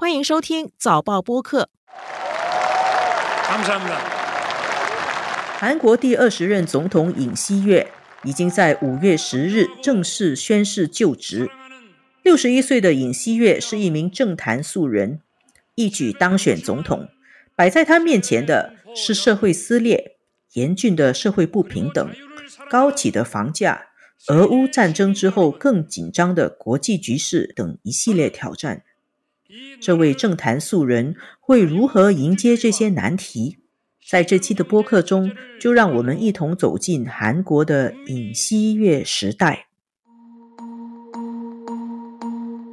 欢迎收听早报播客。韩国第二十任总统尹锡悦已经在五月十日正式宣誓就职。六十一岁的尹锡悦是一名政坛素人，一举当选总统。摆在他面前的是社会撕裂、严峻的社会不平等、高企的房价、俄乌战争之后更紧张的国际局势等一系列挑战。这位政坛素人会如何迎接这些难题？在这期的播客中，就让我们一同走进韩国的尹锡悦时代。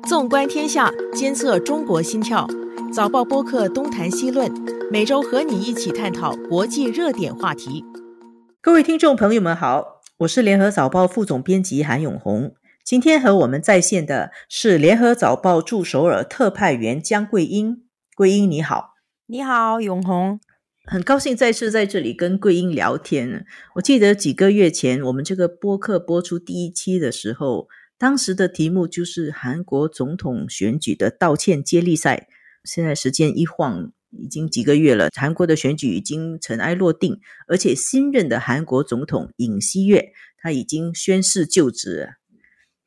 纵观天下，监测中国心跳。早报播客东谈西论，每周和你一起探讨国际热点话题。各位听众朋友们好，我是联合早报副总编辑韩永红。今天和我们在线的是联合早报驻首尔特派员江桂英。桂英你好，你好永红，很高兴再次在这里跟桂英聊天。我记得几个月前我们这个播客播出第一期的时候，当时的题目就是韩国总统选举的道歉接力赛。现在时间一晃，已经几个月了，韩国的选举已经尘埃落定，而且新任的韩国总统尹锡悦他已经宣誓就职。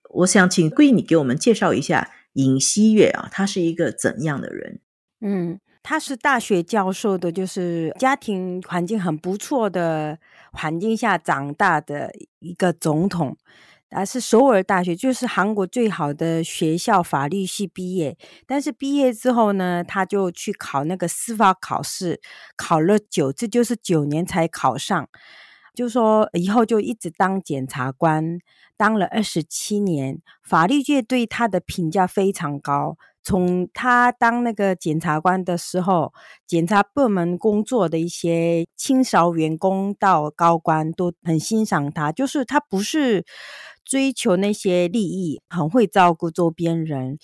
我想请桂你给我们介绍一下尹锡悦啊，他是一个怎样的人？嗯，他是大学教授的，就是家庭环境很不错的环境下长大的一个总统，他是首尔大学，就是韩国最好的学校法律系毕业。但是毕业之后呢，他就去考那个司法考试，考了九，这就是九年才考上。就说以后就一直当检察官，当了二十七年，法律界对他的评价非常高。从他当那个检察官的时候，检察部门工作的一些清扫员工到高官都很欣赏他，就是他不是追求那些利益，很会照顾周边人。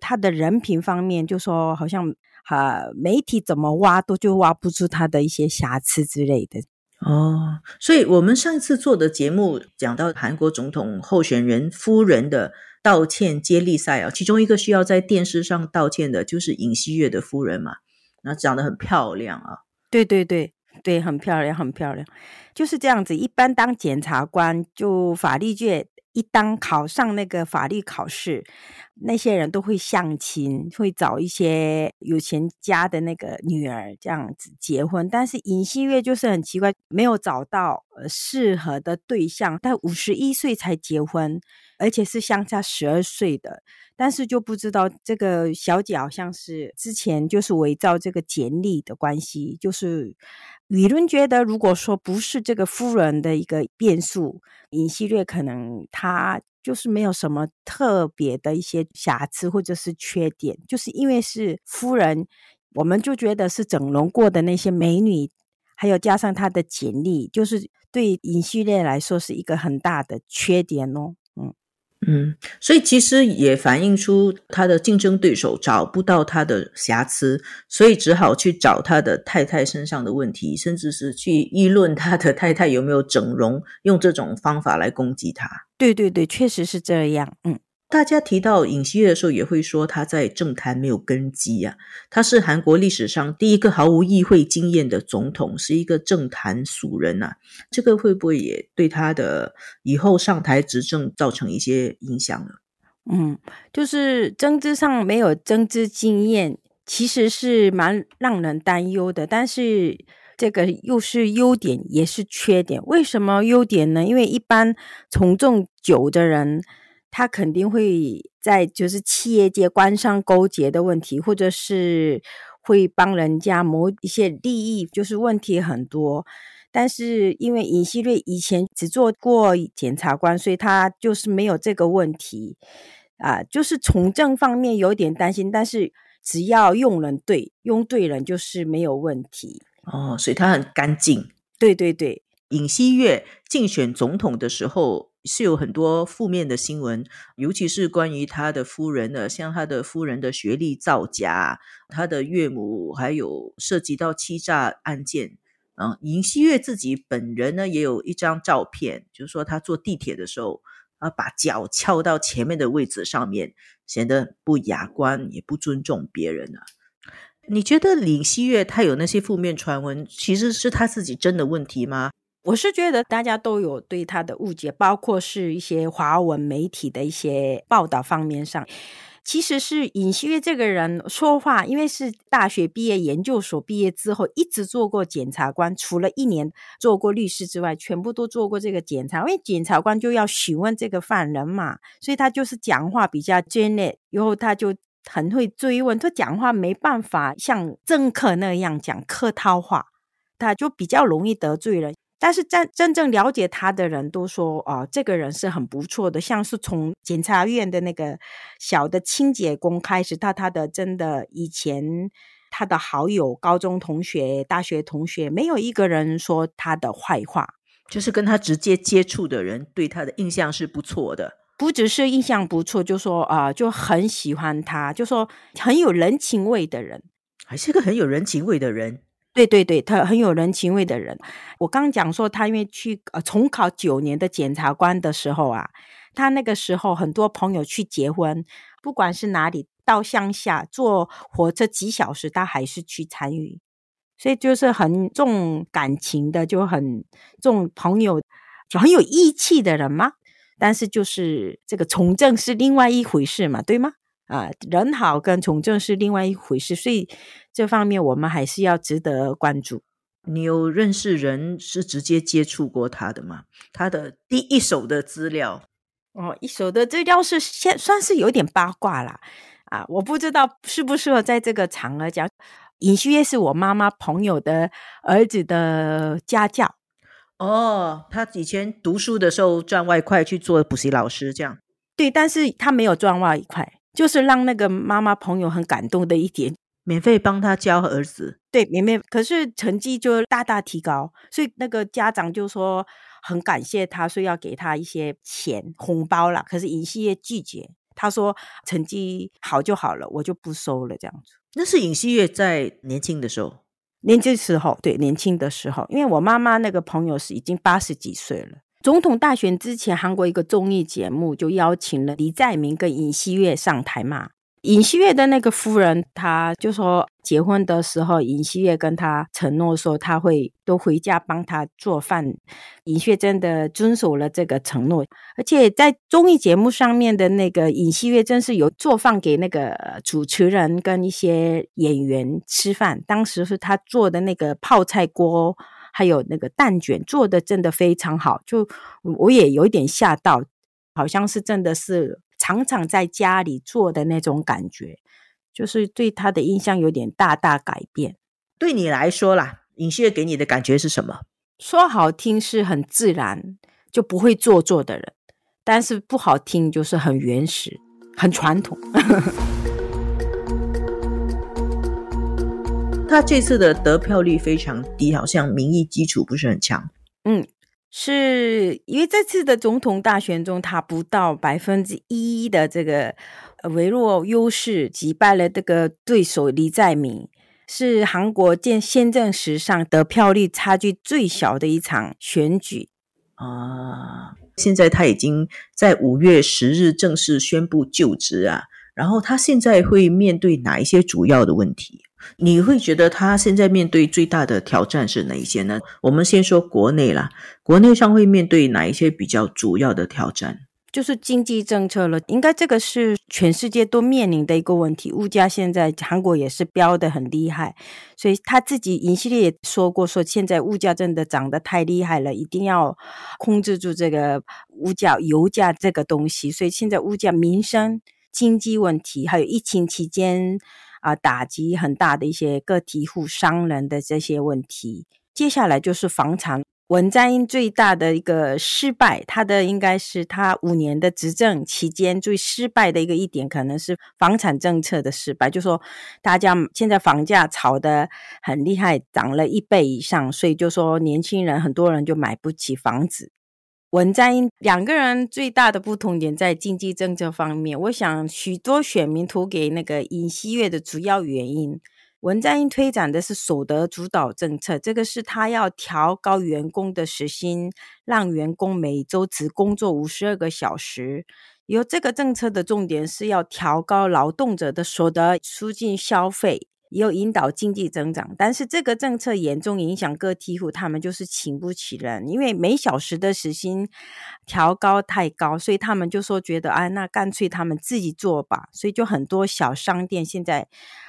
他的人品方面，就说好像啊，媒体怎么挖都就挖不出他的一些瑕疵之类的。哦，所以我们上次做的节目讲到韩国总统候选人夫人的道歉接力赛啊，其中一个需要在电视上道歉的就是尹锡悦的夫人嘛，那长得很漂亮啊，对对对对，很漂亮很漂亮，就是这样子。一般当检察官就法律界。一当考上那个法律考试，那些人都会相亲，会找一些有钱家的那个女儿这样子结婚。但是尹锡月就是很奇怪，没有找到呃适合的对象，他五十一岁才结婚，而且是相差十二岁的。但是就不知道这个小姐好像是之前就是伪造这个简历的关系，就是舆论觉得如果说不是这个夫人的一个变数，尹锡悦可能他就是没有什么特别的一些瑕疵或者是缺点，就是因为是夫人，我们就觉得是整容过的那些美女，还有加上她的简历，就是对尹锡悦来说是一个很大的缺点哦。嗯，所以其实也反映出他的竞争对手找不到他的瑕疵，所以只好去找他的太太身上的问题，甚至是去议论他的太太有没有整容，用这种方法来攻击他。对对对，确实是这样。嗯。大家提到尹锡悦的时候，也会说他在政坛没有根基啊。他是韩国历史上第一个毫无议会经验的总统，是一个政坛俗人呐。这个会不会也对他的以后上台执政造成一些影响呢？嗯，就是政治上没有政治经验，其实是蛮让人担忧的。但是这个又是优点，也是缺点。为什么优点呢？因为一般从政久的人。他肯定会在就是企业界官商勾结的问题，或者是会帮人家谋一些利益，就是问题很多。但是因为尹锡瑞以前只做过检察官，所以他就是没有这个问题啊。就是从政方面有点担心，但是只要用人对，用对人就是没有问题哦。所以他很干净。对对对，尹锡悦竞选总统的时候。是有很多负面的新闻，尤其是关于他的夫人的，像他的夫人的学历造假，他的岳母还有涉及到欺诈案件。嗯，尹锡悦自己本人呢，也有一张照片，就是说他坐地铁的时候，啊，把脚翘到前面的位置上面，显得不雅观，也不尊重别人啊。你觉得李希月他有那些负面传闻，其实是他自己真的问题吗？我是觉得大家都有对他的误解，包括是一些华文媒体的一些报道方面上。其实是尹锡悦这个人说话，因为是大学毕业、研究所毕业之后，一直做过检察官，除了一年做过律师之外，全部都做过这个检察。因为检察官就要询问这个犯人嘛，所以他就是讲话比较尖锐，然后他就很会追问，他讲话没办法像政客那样讲客套话，他就比较容易得罪人。但是真真正了解他的人都说，哦，这个人是很不错的。像是从检察院的那个小的清洁工开始，到他的真的以前他的好友、高中同学、大学同学，没有一个人说他的坏话。就是跟他直接接触的人对他的印象是不错的，不只是印象不错，就说啊，就很喜欢他，就说很有人情味的人，还是个很有人情味的人。对对对，他很有人情味的人。我刚讲说，他因为去呃重考九年的检察官的时候啊，他那个时候很多朋友去结婚，不管是哪里到乡下坐火车几小时，他还是去参与。所以就是很重感情的，就很重朋友，就很有义气的人嘛。但是就是这个从政是另外一回事嘛，对吗？啊，人好跟从政是另外一回事，所以这方面我们还是要值得关注。你有认识人是直接接触过他的吗？他的第一手的资料哦，一手的资料是现算是有点八卦啦。啊，我不知道适不适合在这个场合讲。尹旭月是我妈妈朋友的儿子的家教哦，他以前读书的时候赚外快去做补习老师，这样对，但是他没有赚外快。就是让那个妈妈朋友很感动的一点，免费帮他教儿子，对，免费，可是成绩就大大提高，所以那个家长就说很感谢他，说要给他一些钱红包了。可是尹锡悦拒绝，他说成绩好就好了，我就不收了这样子。那是尹锡悦在年轻的时候，年轻时候，对，年轻的时候，因为我妈妈那个朋友是已经八十几岁了。总统大选之前，韩国一个综艺节目就邀请了李在明跟尹锡悦上台嘛。尹锡悦的那个夫人，她就说结婚的时候，尹锡悦跟他承诺说他会都回家帮他做饭。尹锡悦真的遵守了这个承诺，而且在综艺节目上面的那个尹锡悦，真是有做饭给那个主持人跟一些演员吃饭。当时是他做的那个泡菜锅。还有那个蛋卷做的真的非常好，就我也有一点吓到，好像是真的是常常在家里做的那种感觉，就是对他的印象有点大大改变。对你来说啦，尹锡悦给你的感觉是什么？说好听是很自然，就不会做作的人；但是不好听就是很原始、很传统。他这次的得票率非常低，好像民意基础不是很强。嗯，是因为这次的总统大选中，他不到百分之一的这个微弱优势击败了这个对手李在明，是韩国建宪政史上得票率差距最小的一场选举啊！现在他已经在五月十日正式宣布就职啊，然后他现在会面对哪一些主要的问题？你会觉得他现在面对最大的挑战是哪一些呢？我们先说国内啦，国内上会面对哪一些比较主要的挑战？就是经济政策了，应该这个是全世界都面临的一个问题。物价现在韩国也是飙的很厉害，所以他自己尹锡烈也说过，说现在物价真的涨得太厉害了，一定要控制住这个物价、油价这个东西。所以现在物价、民生、经济问题，还有疫情期间。啊，打击很大的一些个体户、商人的这些问题。接下来就是房产。文在寅最大的一个失败，他的应该是他五年的执政期间最失败的一个一点，可能是房产政策的失败。就说大家现在房价炒得很厉害，涨了一倍以上，所以就说年轻人很多人就买不起房子。文在寅两个人最大的不同点在经济政策方面，我想许多选民投给那个尹锡悦的主要原因文在寅推展的是所得主导政策，这个是他要调高员工的时薪，让员工每周只工作五十二个小时。有这个政策的重点是要调高劳动者的所得，促进消费。也有引导经济增长，但是这个政策严重影响个体户，他们就是请不起人，因为每小时的时薪调高太高，所以他们就说觉得啊，那干脆他们自己做吧。所以就很多小商店现在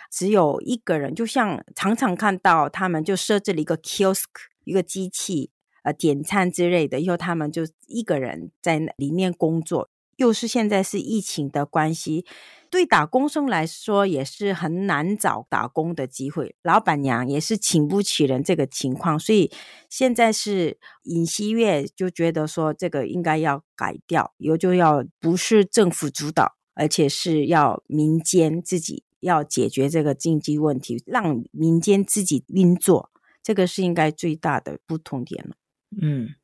只有一个人，就像常常看到他们就设置了一个 kiosk 一个机器，呃，点餐之类的，以后他们就一个人在里面工作。又是现在是疫情的关系。对打工生来说也是很难找打工的机会，老板娘也是请不起人这个情况，所以现在是尹锡悦就觉得说这个应该要改掉，以后就要不是政府主导，而且是要民间自己要解决这个经济问题，让民间自己运作，这个是应该最大的不同点了。嗯。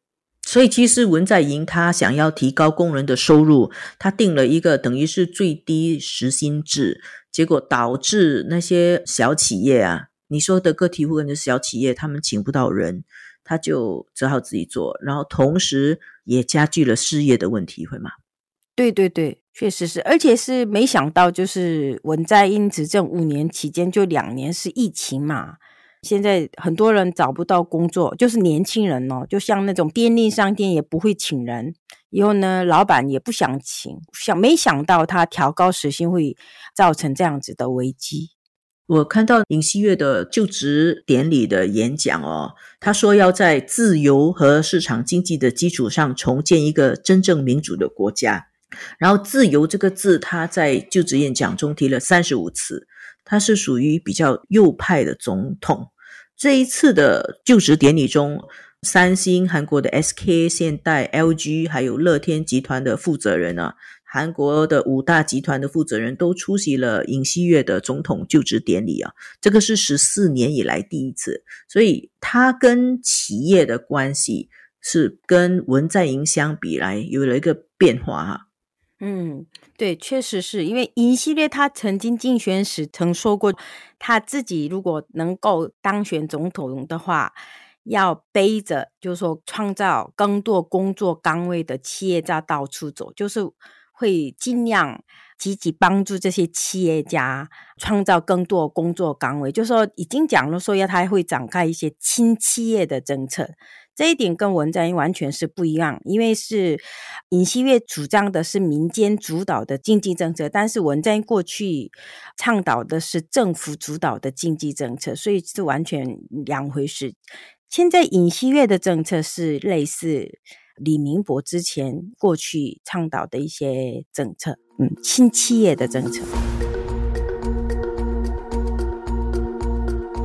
所以，其实文在寅他想要提高工人的收入，他定了一个等于是最低时薪制，结果导致那些小企业啊，你说的个体户跟小企业，他们请不到人，他就只好自己做，然后同时也加剧了失业的问题，会吗？对对对，确实是，而且是没想到，就是文在寅执政五年期间，就两年是疫情嘛。现在很多人找不到工作，就是年轻人哦，就像那种便利商店也不会请人，以后呢，老板也不想请，想没想到他调高时薪会造成这样子的危机。我看到尹锡悦的就职典礼的演讲哦，他说要在自由和市场经济的基础上重建一个真正民主的国家。然后“自由”这个字，他在就职演讲中提了三十五次。他是属于比较右派的总统。这一次的就职典礼中，三星、韩国的 SK、现代、LG，还有乐天集团的负责人啊，韩国的五大集团的负责人都出席了尹锡悦的总统就职典礼啊。这个是十四年以来第一次，所以他跟企业的关系是跟文在寅相比来有了一个变化哈。嗯，对，确实是因为尹系列他曾经竞选时曾说过，他自己如果能够当选总统的话，要背着就是说创造更多工作岗位的企业家到处走，就是会尽量积极帮助这些企业家创造更多工作岗位，就是说已经讲了说要他会展开一些亲企业的政策。这一点跟文在寅完全是不一样，因为是尹锡悦主张的是民间主导的经济政策，但是文在寅过去倡导的是政府主导的经济政策，所以是完全两回事。现在尹锡悦的政策是类似李明博之前过去倡导的一些政策，嗯，新企业的政策。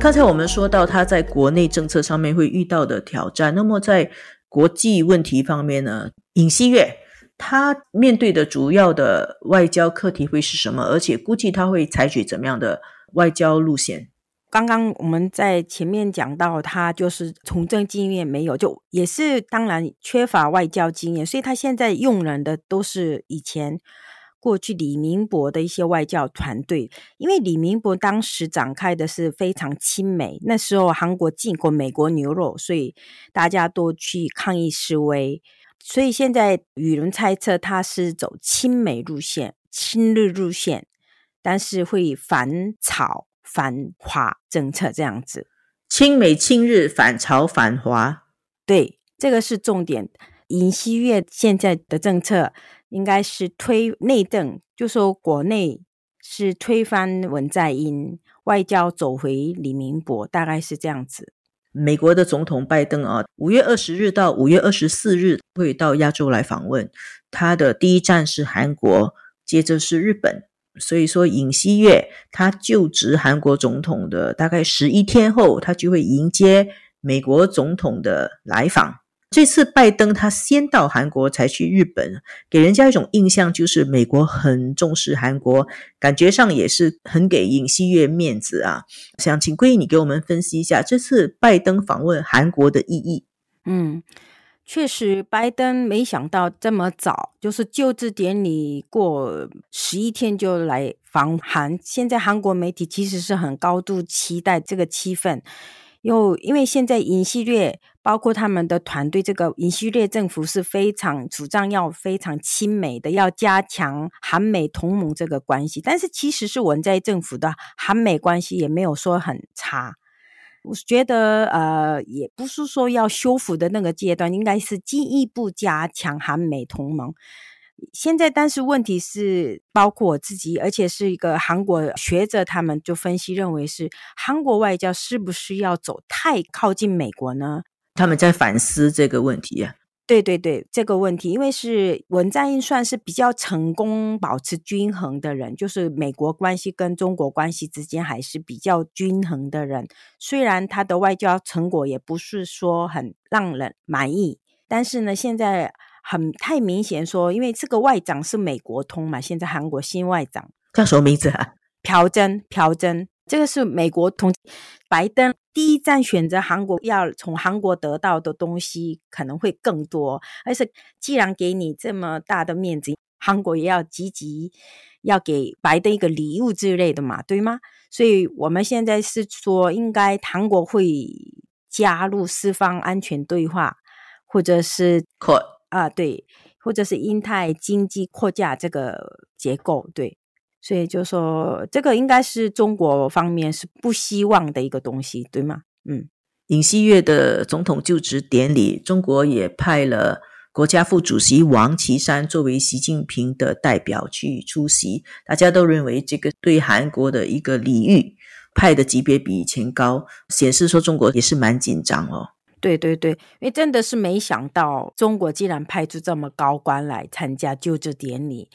刚才我们说到他在国内政策上面会遇到的挑战，那么在国际问题方面呢？尹锡悦他面对的主要的外交课题会是什么？而且估计他会采取怎么样的外交路线？刚刚我们在前面讲到，他就是从政经验没有，就也是当然缺乏外交经验，所以他现在用人的都是以前。过去李明博的一些外教团队，因为李明博当时展开的是非常亲美，那时候韩国进口美国牛肉，所以大家都去抗议示威，所以现在舆论猜测他是走亲美路线、亲日路线，但是会反朝反华政策这样子，亲美亲日反朝反华，对，这个是重点。尹锡悦现在的政策。应该是推内政，就说国内是推翻文在寅，外交走回李明博，大概是这样子。美国的总统拜登啊，五月二十日到五月二十四日会到亚洲来访问，他的第一站是韩国，接着是日本。所以说，尹锡悦他就职韩国总统的大概十一天后，他就会迎接美国总统的来访。这次拜登他先到韩国才去日本，给人家一种印象就是美国很重视韩国，感觉上也是很给尹锡悦面子啊。想请桂你给我们分析一下这次拜登访问韩国的意义。嗯，确实，拜登没想到这么早，就是就职典礼过十一天就来访韩。现在韩国媒体其实是很高度期待这个气氛，又因为现在尹锡悦包括他们的团队，这个尹锡悦政府是非常主张要非常亲美的，要加强韩美同盟这个关系。但是其实是文在政府的韩美关系也没有说很差。我觉得，呃，也不是说要修复的那个阶段，应该是进一步加强韩美同盟。现在，但是问题是，包括我自己，而且是一个韩国学者，他们就分析认为是韩国外交是不是要走太靠近美国呢？他们在反思这个问题呀。对对对，这个问题，因为是文在寅算是比较成功保持均衡的人，就是美国关系跟中国关系之间还是比较均衡的人。虽然他的外交成果也不是说很让人满意，但是呢，现在很太明显说，因为这个外长是美国通嘛，现在韩国新外长叫什么名字啊？朴真，朴真。这个是美国通拜登第一站选择韩国，要从韩国得到的东西可能会更多。而且既然给你这么大的面子，韩国也要积极要给拜登一个礼物之类的嘛，对吗？所以我们现在是说，应该韩国会加入四方安全对话，或者是扩啊对，或者是英泰经济扩架这个结构对。所以就说这个应该是中国方面是不希望的一个东西，对吗？嗯，尹锡悦的总统就职典礼，中国也派了国家副主席王岐山作为习近平的代表去出席。大家都认为这个对韩国的一个礼遇，派的级别比以前高，显示说中国也是蛮紧张哦。对对对，因为真的是没想到中国竟然派出这么高官来参加就职典礼。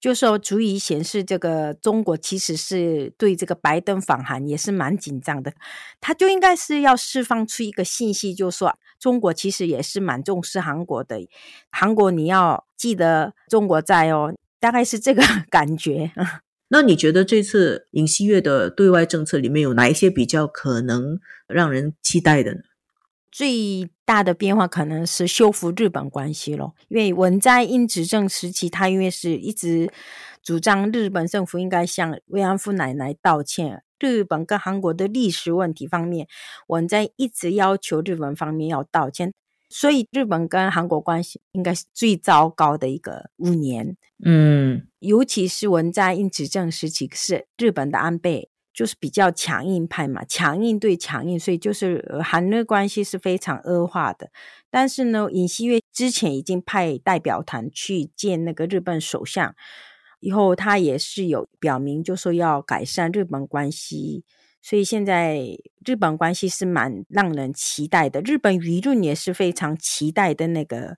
就说足以显示，这个中国其实是对这个拜登访韩也是蛮紧张的。他就应该是要释放出一个信息，就说中国其实也是蛮重视韩国的。韩国你要记得中国在哦，大概是这个 感觉。那你觉得这次尹锡悦的对外政策里面有哪一些比较可能让人期待的呢？最大的变化可能是修复日本关系咯，因为文在寅执政时期，他因为是一直主张日本政府应该向慰安妇奶奶道歉。日本跟韩国的历史问题方面，文在一直要求日本方面要道歉，所以日本跟韩国关系应该是最糟糕的一个五年。嗯，尤其是文在寅执政时期，是日本的安倍。就是比较强硬派嘛，强硬对强硬，所以就是韩日关系是非常恶化的。但是呢，尹锡悦之前已经派代表团去见那个日本首相，以后他也是有表明，就说要改善日本关系。所以现在日本关系是蛮让人期待的，日本舆论也是非常期待的那个。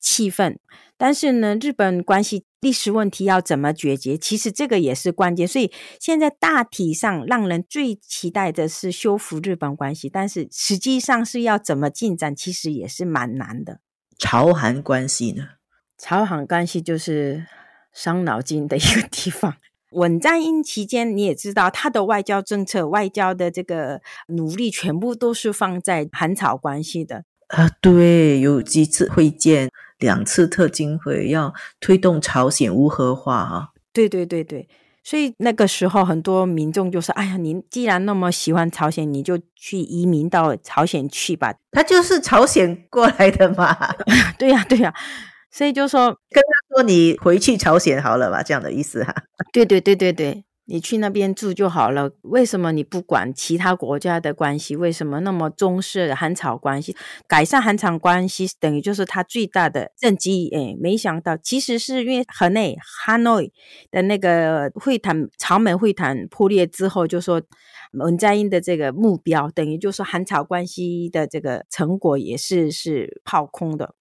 气氛，但是呢，日本关系历史问题要怎么解决？其实这个也是关键。所以现在大体上让人最期待的是修复日本关系，但是实际上是要怎么进展，其实也是蛮难的。朝韩关系呢？朝韩关系就是伤脑筋的一个地方。稳在英期间，你也知道他的外交政策、外交的这个努力，全部都是放在韩朝关系的。啊，对，有几次会见。两次特金会要推动朝鲜无核化啊，对对对对，所以那个时候很多民众就说：“哎呀，您既然那么喜欢朝鲜，你就去移民到朝鲜去吧。”他就是朝鲜过来的嘛，对呀对呀，所以就说跟他说：“你回去朝鲜好了吧？”这样的意思哈。对对对对对。你去那边住就好了，为什么你不管其他国家的关系？为什么那么重视韩朝关系？改善韩朝关系等于就是他最大的政绩。哎，没想到其实是因为河内 Hanoi 的那个会谈，朝美会谈破裂之后，就说文在寅的这个目标，等于就是韩朝关系的这个成果也是是泡空的，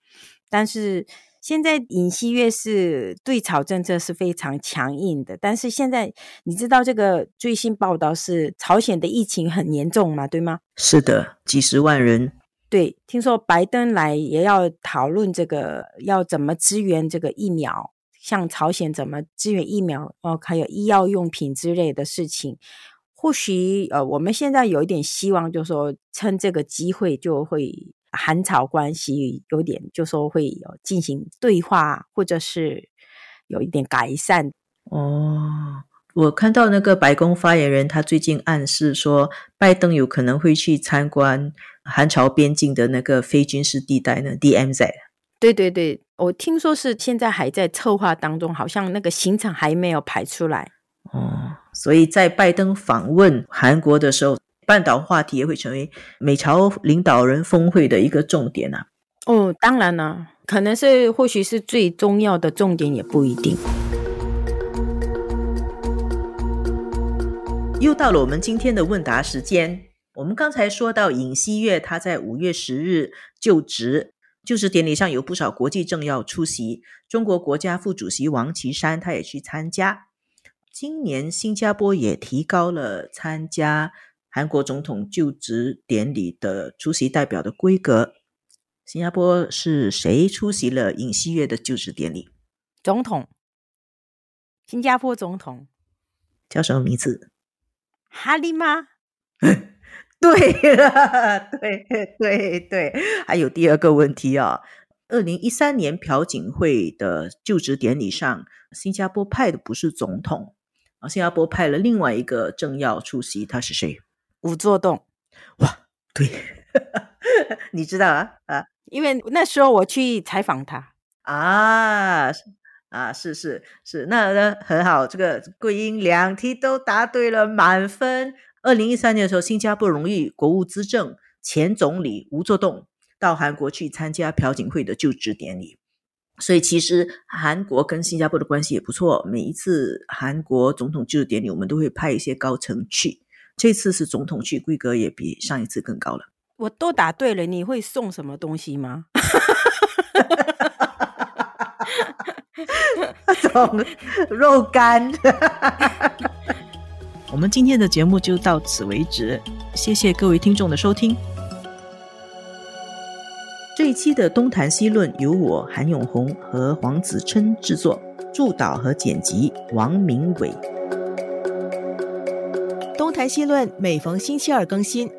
但是。现在尹锡悦是对朝政策是非常强硬的，但是现在你知道这个最新报道是朝鲜的疫情很严重嘛？对吗？是的，几十万人。对，听说拜登来也要讨论这个要怎么支援这个疫苗，像朝鲜怎么支援疫苗哦，还有医药用品之类的事情。或许呃，我们现在有一点希望，就是说趁这个机会就会韩朝关系有点就说会有进行对话，或者是有一点改善。哦，我看到那个白宫发言人，他最近暗示说，拜登有可能会去参观韩朝边境的那个非军事地带呢，DMZ。对对对，我听说是现在还在策划当中，好像那个行程还没有排出来。哦，所以在拜登访问韩国的时候，半岛话题也会成为美朝领导人峰会的一个重点啊。哦，当然了，可能是或许是最重要的重点，也不一定。又到了我们今天的问答时间。我们刚才说到尹锡悦，他在五月十日就职。就职典礼上有不少国际政要出席，中国国家副主席王岐山他也去参加。今年新加坡也提高了参加韩国总统就职典礼的出席代表的规格。新加坡是谁出席了尹锡悦的就职典礼？总统，新加坡总统叫什么名字？哈利吗？对了，对对对，还有第二个问题啊，二零一三年朴槿惠的就职典礼上，新加坡派的不是总统啊，新加坡派了另外一个政要出席，他是谁？吴作栋。哇，对，你知道啊啊，因为那时候我去采访他啊啊，是是是，那那很好，这个桂英两题都答对了，满分。二零一三年的时候，新加坡荣誉国务资政前总理吴作栋到韩国去参加朴槿惠的就职典礼，所以其实韩国跟新加坡的关系也不错。每一次韩国总统就职典礼，我们都会派一些高层去。这次是总统去，规格也比上一次更高了。我都答对了，你会送什么东西吗？送肉干。我们今天的节目就到此为止，谢谢各位听众的收听。这一期的东谈西论由我韩永红和黄子琛制作，助导和剪辑王明伟。东谈西论每逢星期二更新，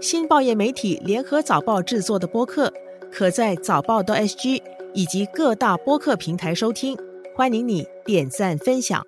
新报业媒体联合早报制作的播客，可在早报的 SG 以及各大播客平台收听，欢迎你点赞分享。